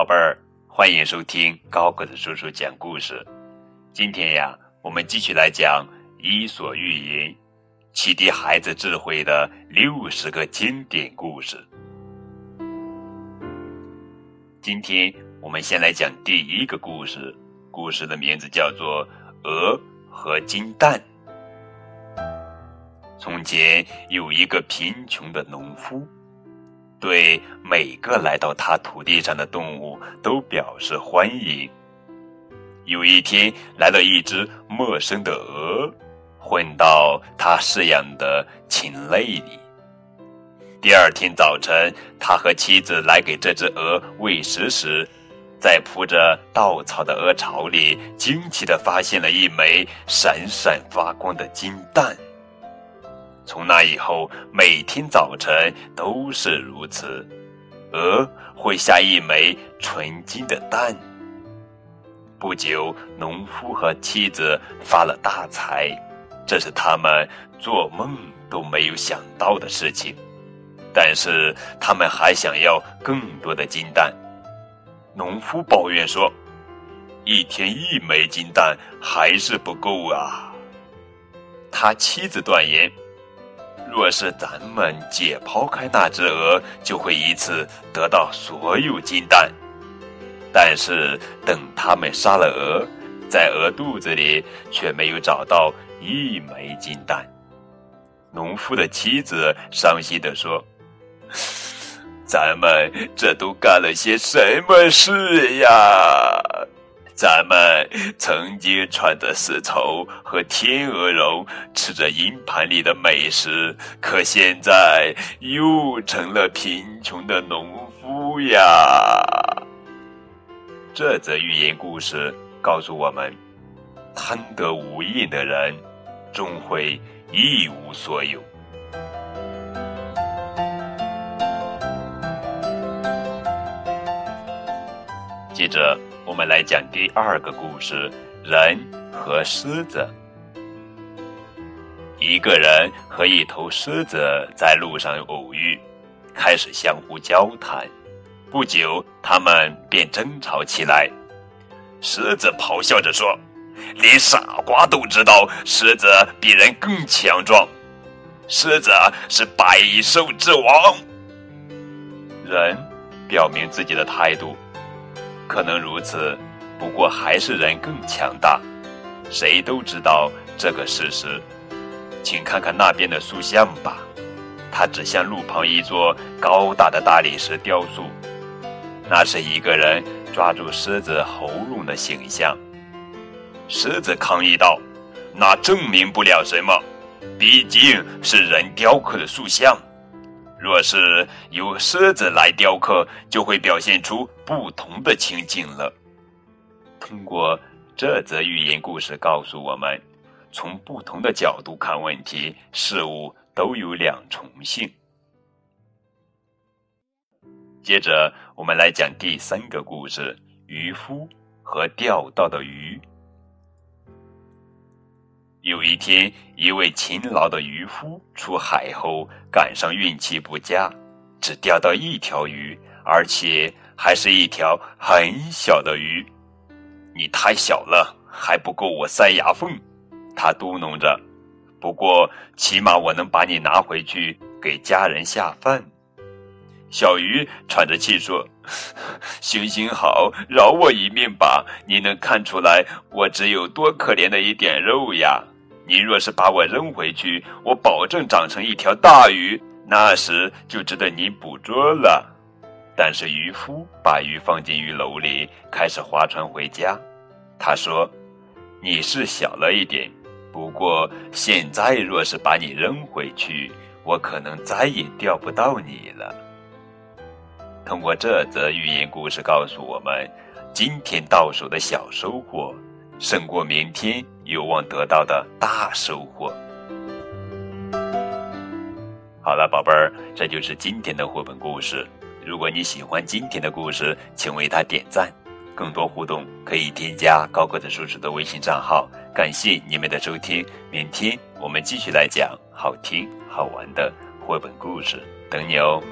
宝贝儿，欢迎收听高个子叔叔讲故事。今天呀，我们继续来讲《伊索寓言》，启迪孩子智慧的六十个经典故事。今天我们先来讲第一个故事，故事的名字叫做《鹅和金蛋》。从前有一个贫穷的农夫。对每个来到他土地上的动物都表示欢迎。有一天，来了一只陌生的鹅，混到他饲养的禽类里。第二天早晨，他和妻子来给这只鹅喂食时，在铺着稻草的鹅巢里，惊奇地发现了一枚闪闪发光的金蛋。从那以后，每天早晨都是如此。鹅会下一枚纯金的蛋。不久，农夫和妻子发了大财，这是他们做梦都没有想到的事情。但是，他们还想要更多的金蛋。农夫抱怨说：“一天一枚金蛋还是不够啊。”他妻子断言。若是咱们解剖开那只鹅，就会一次得到所有金蛋。但是等他们杀了鹅，在鹅肚子里却没有找到一枚金蛋。农夫的妻子伤心地说：“咱们这都干了些什么事呀？”咱们曾经穿着丝绸和天鹅绒，吃着银盘里的美食，可现在又成了贫穷的农夫呀。这则寓言故事告诉我们：贪得无厌的人，终会一无所有。记着。我们来讲第二个故事：人和狮子。一个人和一头狮子在路上偶遇，开始相互交谈。不久，他们便争吵起来。狮子咆哮着说：“连傻瓜都知道，狮子比人更强壮。狮子是百兽之王。”人表明自己的态度。可能如此，不过还是人更强大，谁都知道这个事实。请看看那边的塑像吧，它指向路旁一座高大的大理石雕塑，那是一个人抓住狮子喉咙的形象。狮子抗议道：“那证明不了什么，毕竟是人雕刻的塑像。”若是由狮子来雕刻，就会表现出不同的情景了。通过这则寓言故事告诉我们，从不同的角度看问题，事物都有两重性。接着，我们来讲第三个故事：渔夫和钓到的鱼。有一天，一位勤劳的渔夫出海后赶上运气不佳，只钓到一条鱼，而且还是一条很小的鱼。你太小了，还不够我塞牙缝。他嘟哝着。不过，起码我能把你拿回去给家人下饭。小鱼喘着气说：“行行好，饶我一命吧！你能看出来我只有多可怜的一点肉呀？你若是把我扔回去，我保证长成一条大鱼，那时就值得你捕捉了。”但是渔夫把鱼放进鱼篓里，开始划船回家。他说：“你是小了一点，不过现在若是把你扔回去，我可能再也钓不到你了。”通过这则寓言故事告诉我们，今天到手的小收获，胜过明天有望得到的大收获。好了，宝贝儿，这就是今天的绘本故事。如果你喜欢今天的故事，请为它点赞。更多互动可以添加高个子叔叔的微信账号。感谢你们的收听，明天我们继续来讲好听好玩的绘本故事，等你哦。